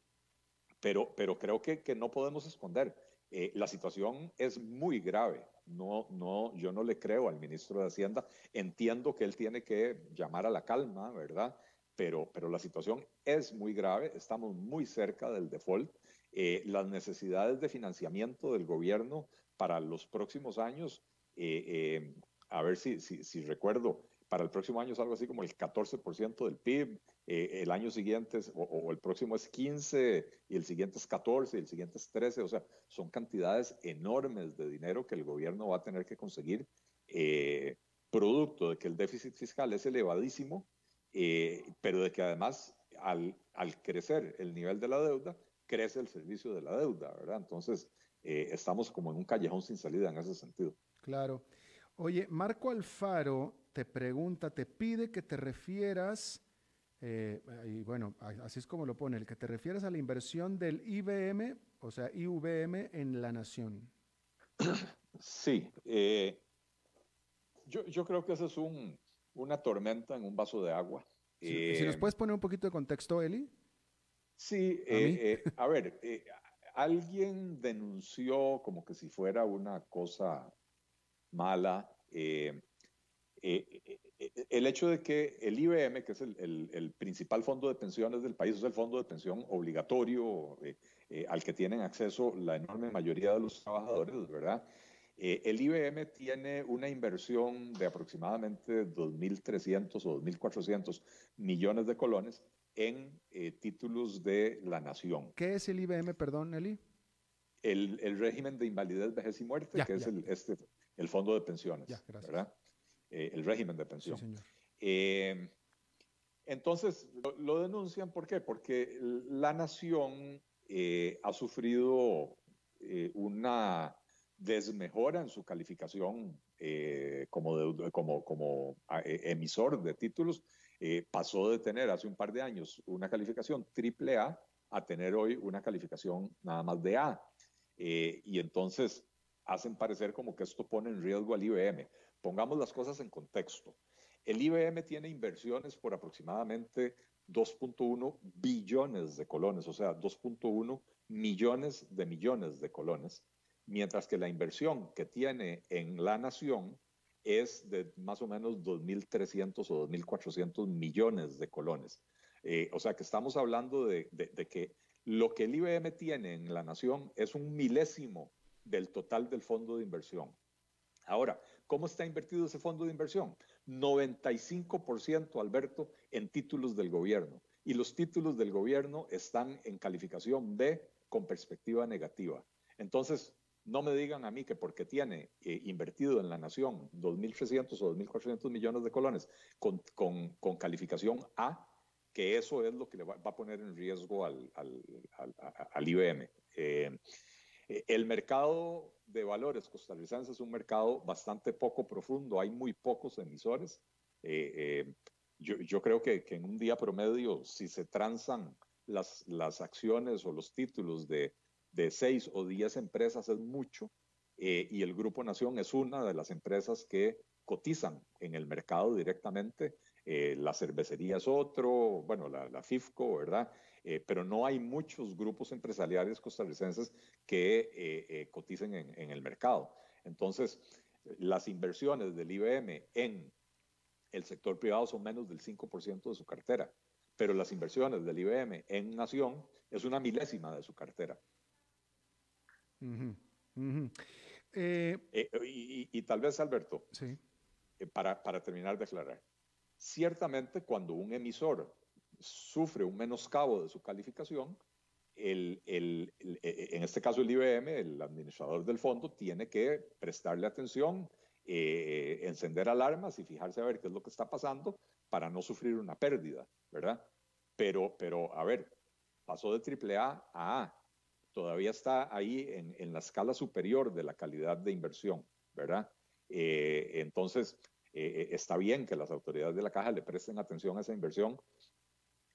pero, pero creo que, que no podemos esconder, la situación es muy grave, no, no, yo no le creo al ministro de Hacienda. Entiendo que él tiene que llamar a la calma, ¿verdad? Pero, pero la situación es muy grave, estamos muy cerca del default. Eh, las necesidades de financiamiento del gobierno para los próximos años, eh, eh, a ver si, si, si recuerdo, para el próximo año es algo así como el 14% del PIB, eh, el año siguiente o, el próximo es 15 y el siguiente es 14 y el siguiente es 13, o sea, son cantidades enormes de dinero que el gobierno va a tener que conseguir, eh, producto de que el déficit fiscal es elevadísimo, eh, pero de que además al, al, crecer el nivel de la deuda, crece el servicio de la deuda, ¿verdad? Entonces, estamos como en un callejón sin salida en ese sentido. Claro. Oye, Marco Alfaro te pregunta, te pide que te refieras, eh, y bueno, así es como lo pone, el que te refieras a la inversión del IBM, o sea, IVM en la nación. Sí, eh, yo, yo, creo que eso es un, una tormenta en un vaso de agua. Si, nos eh, puedes poner un poquito de contexto, Eli. Sí, a ver, alguien denunció como que si fuera una cosa mala el hecho de que el IBM, que es el, principal fondo de pensiones del país, es el fondo de pensión obligatorio eh, eh, al que tienen acceso la enorme mayoría de los trabajadores, ¿verdad? Eh, el IBM tiene una inversión de aproximadamente 2.300 o 2.400 millones de colones en títulos de la nación. ¿Qué es el IBM, perdón, Eli? El, régimen de invalidez, vejez y muerte, que es el, este, el fondo de pensiones, ¿verdad? Eh, el régimen de pensión. Eh, entonces, lo, denuncian, ¿por qué? Porque la nación eh, ha sufrido una desmejora en su calificación como, como, como emisor de títulos. pasó de tener hace un par de años una calificación triple A a tener hoy una calificación nada más de A. y entonces hacen parecer como que esto pone en riesgo al IBM. Pongamos las cosas en contexto. El IBM tiene inversiones por aproximadamente 2.1 billones de colones, o sea, 2.1 millones de millones de colones, mientras que la inversión que tiene en la nación es de más o menos 2.300 o 2.400 millones de colones. Eh, o sea que estamos hablando de, de, que lo que el IBM tiene en la nación es un milésimo del total del fondo de inversión. Ahora, ¿Cómo está invertido ese fondo de inversión? 95%, Alberto, en títulos del gobierno. Y los títulos del gobierno están en calificación B con perspectiva negativa. Entonces, no me digan a mí que porque tiene eh, invertido en la nación 2.300 o 2.400 millones de colones con, calificación A, que eso es lo que le va, a poner en riesgo al, IBM. Eh, eh, el mercado de valores costarricense es un mercado bastante poco profundo, hay muy pocos emisores. Eh, yo, creo que, en un día promedio, si se transan las, las acciones o los títulos de, de seis o diez empresas es mucho, y el Grupo Nación es una de las empresas que cotizan en el mercado directamente. la cervecería es otro, bueno, la, la FIFCO, ¿verdad? Eh, pero no hay muchos grupos empresariales costarricenses que eh, eh, coticen en, el mercado. Entonces, las inversiones del IBM en el sector privado son menos del 5% de su cartera, pero las inversiones del IBM en Nación es una milésima de su cartera. Y, tal vez, Alberto, para, para terminar de aclarar, ciertamente cuando un emisor sufre un menoscabo de su calificación, el, el, e, en este caso el IBM, el administrador del fondo, tiene que prestarle atención, eh, encender alarmas y fijarse a ver qué es lo que está pasando para no sufrir una pérdida, ¿verdad? Pero, pero a ver, pasó de AAA a A, todavía está ahí en, en la escala superior de la calidad de inversión, ¿verdad? Eh, entonces, eh, está bien que las autoridades de la caja le presten atención a esa inversión,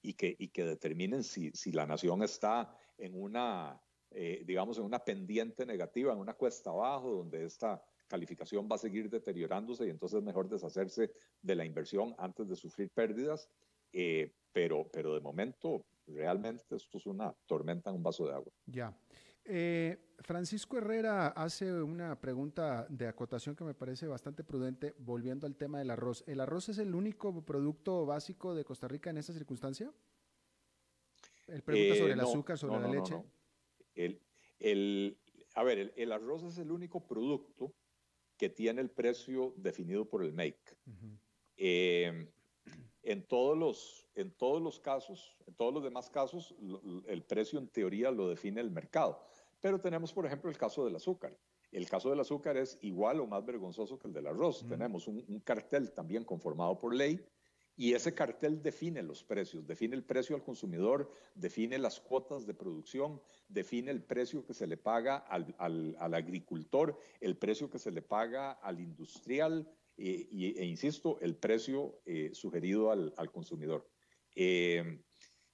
y que, y que determinen si, si la nación está en una, eh, digamos, en una pendiente negativa, en una cuesta abajo, donde esta calificación va a seguir deteriorándose y entonces es mejor deshacerse de la inversión antes de sufrir pérdidas. Eh, pero, pero de momento, realmente esto es una tormenta en un vaso de agua. Ya. Eh, Francisco Herrera hace una pregunta de acotación que me parece bastante prudente, volviendo al tema del arroz. ¿El arroz es el único producto básico de Costa Rica en esta circunstancia? Él pregunta sobre el eh, azúcar, sobre la leche. El, a ver, el, arroz es el único producto que tiene el precio definido por el make. Eh, en, todos los, en todos los casos, en todos los demás casos, el precio en teoría lo define el mercado. Pero tenemos, por ejemplo, el caso del azúcar. El caso del azúcar es igual o más vergonzoso que el del arroz. Tenemos un, cartel también conformado por ley y ese cartel define los precios, define el precio al consumidor, define las cuotas de producción, define el precio que se le paga al, agricultor, el precio que se le paga al industrial eh, e, insisto, el precio eh, sugerido al, consumidor. Eh,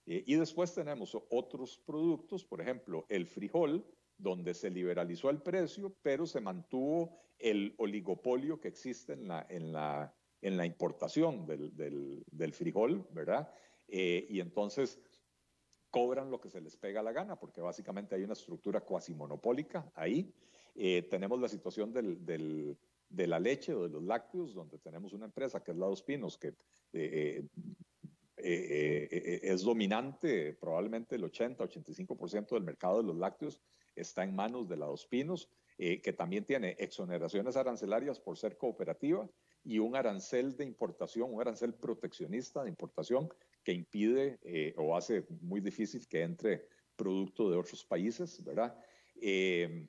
eh, y después tenemos otros productos, por ejemplo, el frijol, donde se liberalizó el precio, pero se mantuvo el oligopolio que existe en la, en la, en la importación del, del, frijol, ¿verdad? Eh, y entonces, cobran lo que se les pega la gana, porque básicamente hay una estructura cuasi monopólica ahí. Eh, tenemos la situación del, del, de la leche o de los lácteos, donde tenemos una empresa que es la Dos Pinos, que eh, eh, es dominante, probablemente el 80-85% del mercado de los lácteos está en manos de la Dos Pinos, que también tiene exoneraciones arancelarias por ser cooperativa y un arancel de importación, un arancel proteccionista de importación que impide eh, o hace muy difícil que entre producto de otros países, ¿verdad? Eh,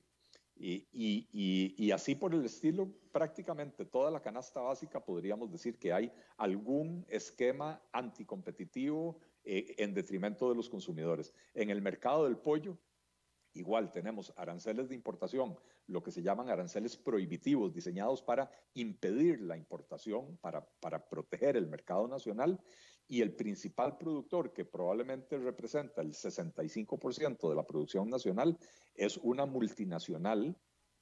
y, así por el estilo, prácticamente toda la canasta básica podríamos decir que hay algún esquema anticompetitivo eh, en detrimento de los consumidores. En el mercado del pollo, Igual tenemos aranceles de importación, lo que se llaman aranceles prohibitivos, diseñados para impedir la importación, para, para proteger el mercado nacional. Y el principal productor, que probablemente representa el 65% de la producción nacional, es una multinacional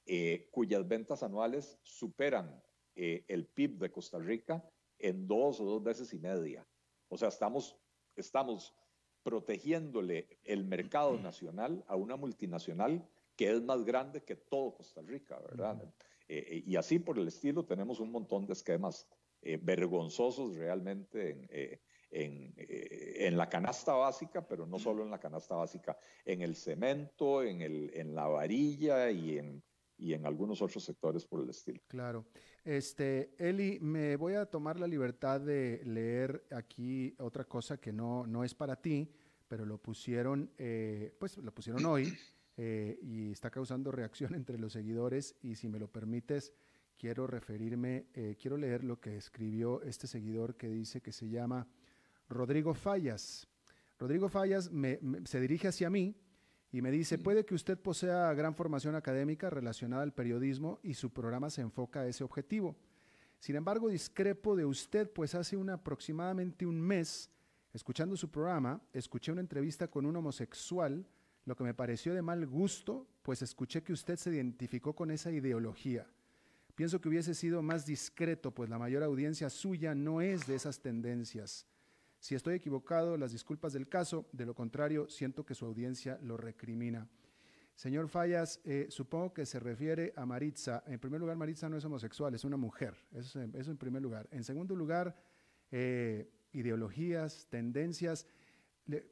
eh, cuyas ventas anuales superan eh, el PIB de Costa Rica en dos o dos veces y media. O sea, estamos, estamos protegiéndole el mercado nacional a una multinacional que es más grande que todo Costa Rica, ¿verdad? Eh, eh, y así por el estilo tenemos un montón de esquemas eh, vergonzosos realmente en, en, la canasta básica, pero no solo en la canasta básica, en el cemento, en, el, en la varilla y en, y en algunos otros sectores por el estilo. Claro. Este, Eli, me voy a tomar la libertad de leer aquí otra cosa que no, no es para ti, pero lo pusieron, eh, pues lo pusieron hoy eh, y está causando reacción entre los seguidores y si me lo permites, quiero referirme, eh, quiero leer lo que escribió este seguidor que dice que se llama Rodrigo Fallas. Rodrigo Fallas se dirige hacia mí y me dice, puede que usted posea gran formación académica relacionada al periodismo y su programa se enfoca a ese objetivo. Sin embargo, discrepo de usted, pues hace un, aproximadamente un mes, escuchando su programa, escuché una entrevista con un homosexual, lo que me pareció de mal gusto, pues escuché que usted se identificó con esa ideología. Pienso que hubiese sido más discreto, pues la mayor audiencia suya no es de esas tendencias. Si estoy equivocado, las disculpas del caso, de lo contrario, siento que su audiencia lo recrimina. Señor Fallas, eh, supongo que se refiere a Maritza. En primer lugar, Maritza no es homosexual, es una mujer. Eso, en primer lugar. En segundo lugar, eh, ideologías, tendencias.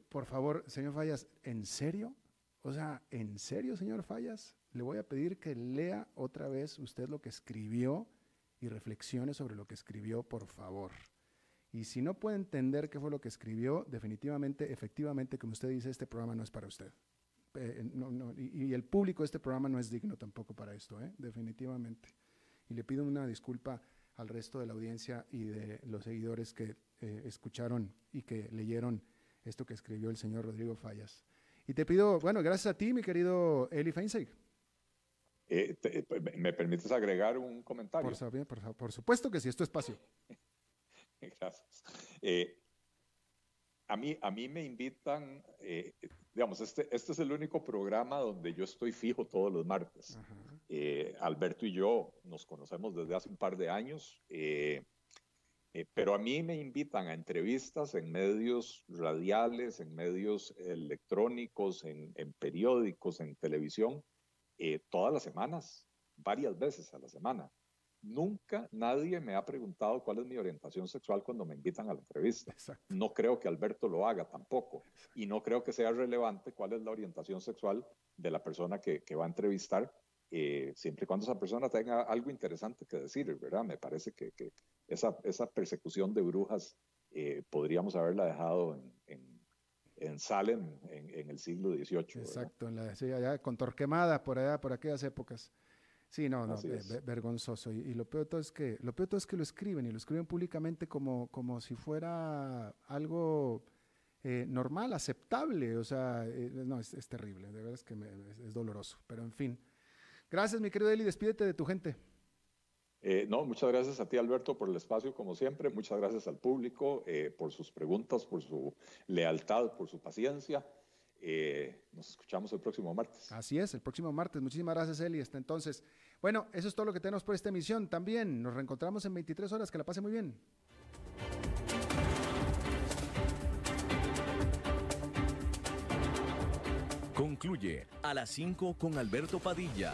por favor, señor Fallas, ¿en serio? O sea, ¿en serio, señor Fallas? Le voy a pedir que lea otra vez usted lo que escribió y reflexione sobre lo que escribió, por favor. Y si no puede entender qué fue lo que escribió, definitivamente, efectivamente, como usted dice, este programa no es para usted. Eh, y, el público de este programa no es digno tampoco para esto, ¿eh? definitivamente. Y le pido una disculpa al resto de la audiencia y de los seguidores que eh, escucharon y que leyeron esto que escribió el señor Rodrigo Fallas. Y te pido, bueno, gracias a ti, mi querido Eli Feinstein. ¿Me permites agregar un comentario? Por, por supuesto que sí, es tu espacio. Gracias. Eh, a, mí, a mí me invitan, eh, digamos, este, este es el único programa donde yo estoy fijo todos los martes. Eh, Alberto y yo nos conocemos desde hace un par de años, pero a mí me invitan a entrevistas en medios radiales, en medios electrónicos, en, en periódicos, en televisión, todas las semanas, varias veces a la semana. Nunca nadie me ha preguntado cuál es mi orientación sexual cuando me invitan a la entrevista. No creo que Alberto lo haga tampoco. Y no creo que sea relevante cuál es la orientación sexual de la persona que, va a entrevistar, eh, siempre y cuando esa persona tenga algo interesante que decir, ¿verdad? Me parece que, esa, esa, persecución de brujas eh, podríamos haberla dejado en, en, Salem en, el siglo XVIII. Exacto, en la, sí, allá con Torquemada, por allá, por aquellas épocas. Sí, no, no, vergonzoso. Y, lo peor todo es que lo peor todo es que lo escriben y lo escriben públicamente como, como si fuera algo eh, normal, aceptable. O sea, eh, no, es, terrible. De verdad es que es, doloroso. Pero en fin. Gracias, mi querido Eli. Despídete de tu gente. Eh, no, muchas gracias a ti, Alberto, por el espacio, como siempre. Muchas gracias al público por sus preguntas, por su lealtad, por su paciencia. Eh, nos escuchamos el próximo martes. Así es, el próximo martes. Muchísimas gracias, Eli. Hasta entonces. Bueno, eso es todo lo que tenemos por esta emisión. También nos reencontramos en 23 horas. Que la pase muy bien. concluye a las 5 con Alberto Padilla.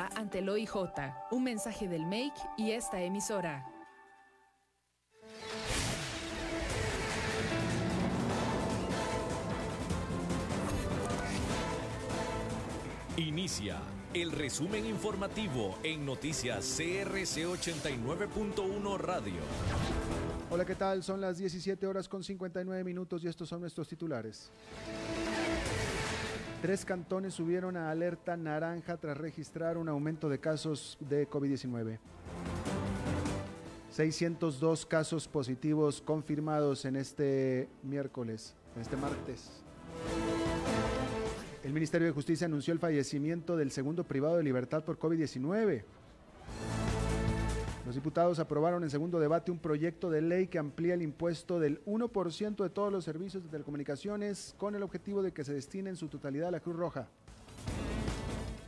ante el OIJ. Un mensaje del MAKE y esta emisora. Inicia el resumen informativo en noticias CRC 89.1 Radio. Hola, ¿qué tal? Son las 17 horas con 59 minutos y estos son nuestros titulares. Tres cantones subieron a alerta naranja tras registrar un aumento de casos de COVID-19. 602 casos positivos confirmados en este miércoles, en este martes. El Ministerio de Justicia anunció el fallecimiento del segundo privado de libertad por COVID-19. Los diputados aprobaron en segundo debate un proyecto de ley que amplía el impuesto del 1% de todos los servicios de telecomunicaciones con el objetivo de que se destine en su totalidad a la Cruz Roja.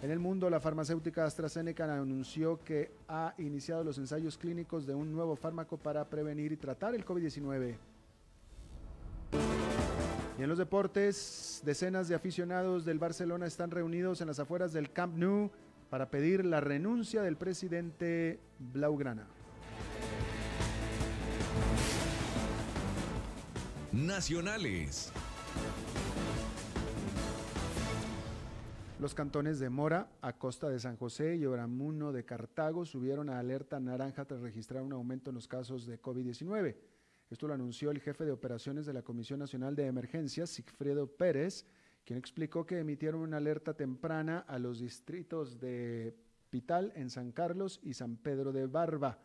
En el mundo, la farmacéutica AstraZeneca anunció que ha iniciado los ensayos clínicos de un nuevo fármaco para prevenir y tratar el COVID-19. Y en los deportes, decenas de aficionados del Barcelona están reunidos en las afueras del Camp Nou para pedir la renuncia del presidente Blaugrana. Nacionales. Los cantones de Mora, Acosta de San José y Oramuno de Cartago subieron a alerta naranja tras registrar un aumento en los casos de COVID-19. Esto lo anunció el jefe de operaciones de la Comisión Nacional de Emergencias, Sigfredo Pérez, quien explicó que emitieron una alerta temprana a los distritos de Pital en San Carlos y San Pedro de Barba.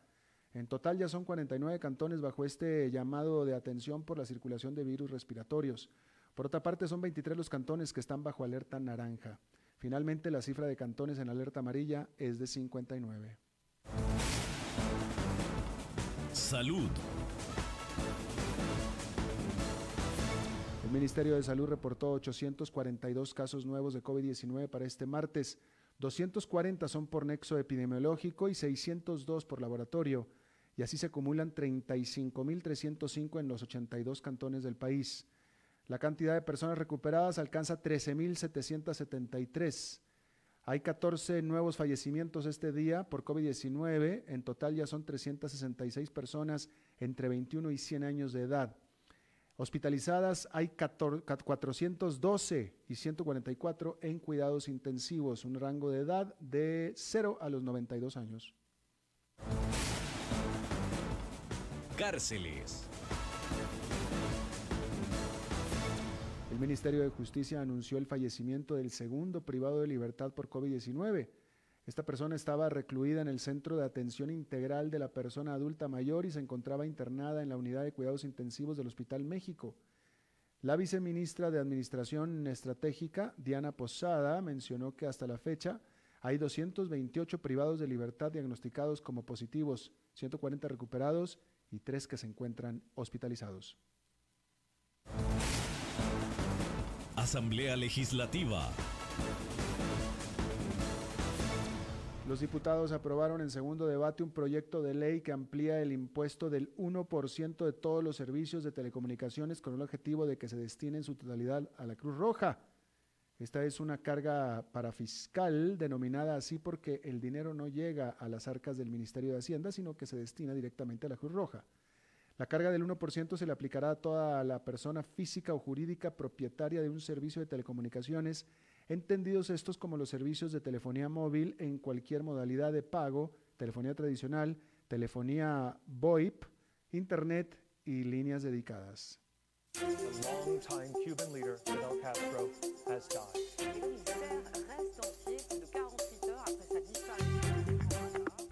En total ya son 49 cantones bajo este llamado de atención por la circulación de virus respiratorios. Por otra parte, son 23 los cantones que están bajo alerta naranja. Finalmente, la cifra de cantones en alerta amarilla es de 59. Salud. El Ministerio de Salud reportó 842 casos nuevos de COVID-19 para este martes. 240 son por nexo epidemiológico y 602 por laboratorio. Y así se acumulan 35.305 en los 82 cantones del país. La cantidad de personas recuperadas alcanza 13.773. Hay 14 nuevos fallecimientos este día por COVID-19. En total ya son 366 personas entre 21 y 100 años de edad. Hospitalizadas hay 412 y 144 en cuidados intensivos, un rango de edad de 0 a los 92 años. Cárceles. El Ministerio de Justicia anunció el fallecimiento del segundo privado de libertad por COVID-19. Esta persona estaba recluida en el Centro de Atención Integral de la Persona Adulta Mayor y se encontraba internada en la Unidad de Cuidados Intensivos del Hospital México. La viceministra de Administración Estratégica, Diana Posada, mencionó que hasta la fecha hay 228 privados de libertad diagnosticados como positivos, 140 recuperados y 3 que se encuentran hospitalizados. Asamblea Legislativa. Los diputados aprobaron en segundo debate un proyecto de ley que amplía el impuesto del 1% de todos los servicios de telecomunicaciones con el objetivo de que se destine en su totalidad a la Cruz Roja. Esta es una carga para fiscal denominada así porque el dinero no llega a las arcas del Ministerio de Hacienda, sino que se destina directamente a la Cruz Roja. La carga del 1% se le aplicará a toda la persona física o jurídica propietaria de un servicio de telecomunicaciones entendidos estos como los servicios de telefonía móvil en cualquier modalidad de pago, telefonía tradicional, telefonía VoIP, Internet y líneas dedicadas.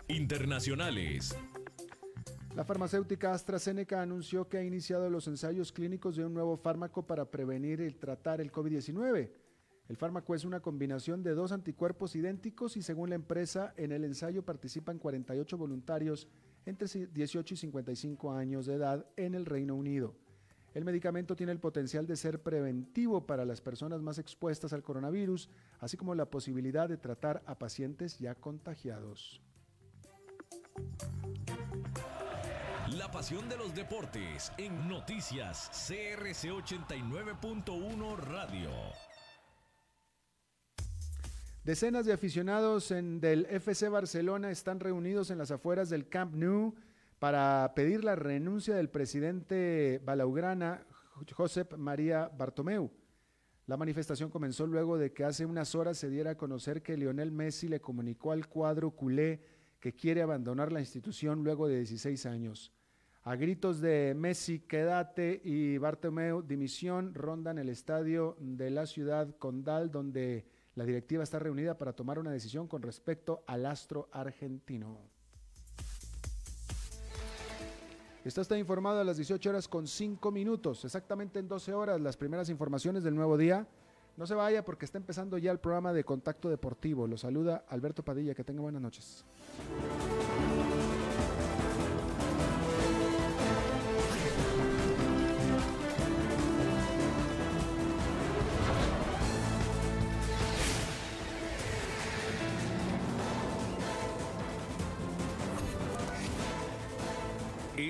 Internacionales. La farmacéutica AstraZeneca anunció que ha iniciado los ensayos clínicos de un nuevo fármaco para prevenir y tratar el COVID-19. El fármaco es una combinación de dos anticuerpos idénticos y según la empresa, en el ensayo participan 48 voluntarios entre 18 y 55 años de edad en el Reino Unido. El medicamento tiene el potencial de ser preventivo para las personas más expuestas al coronavirus, así como la posibilidad de tratar a pacientes ya contagiados. La pasión de los deportes en noticias CRC 89.1 Radio. Decenas de aficionados del FC Barcelona están reunidos en las afueras del Camp Nou para pedir la renuncia del presidente balaugrana Josep María Bartomeu. La manifestación comenzó luego de que hace unas horas se diera a conocer que Lionel Messi le comunicó al cuadro culé que quiere abandonar la institución luego de 16 años. A gritos de Messi, quédate y Bartomeu, dimisión, rondan el estadio de la ciudad condal donde la directiva está reunida para tomar una decisión con respecto al astro argentino. Está informado a las 18 horas con 5 minutos, exactamente en 12 horas, las primeras informaciones del nuevo día. No se vaya porque está empezando ya el programa de Contacto Deportivo. Lo saluda Alberto Padilla, que tenga buenas noches.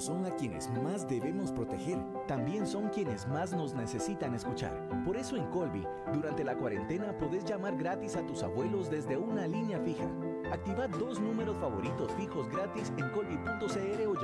Son a quienes más debemos proteger, también son quienes más nos necesitan escuchar. Por eso en Colby, durante la cuarentena podés llamar gratis a tus abuelos desde una línea fija. Activa dos números favoritos fijos gratis en colby.cr o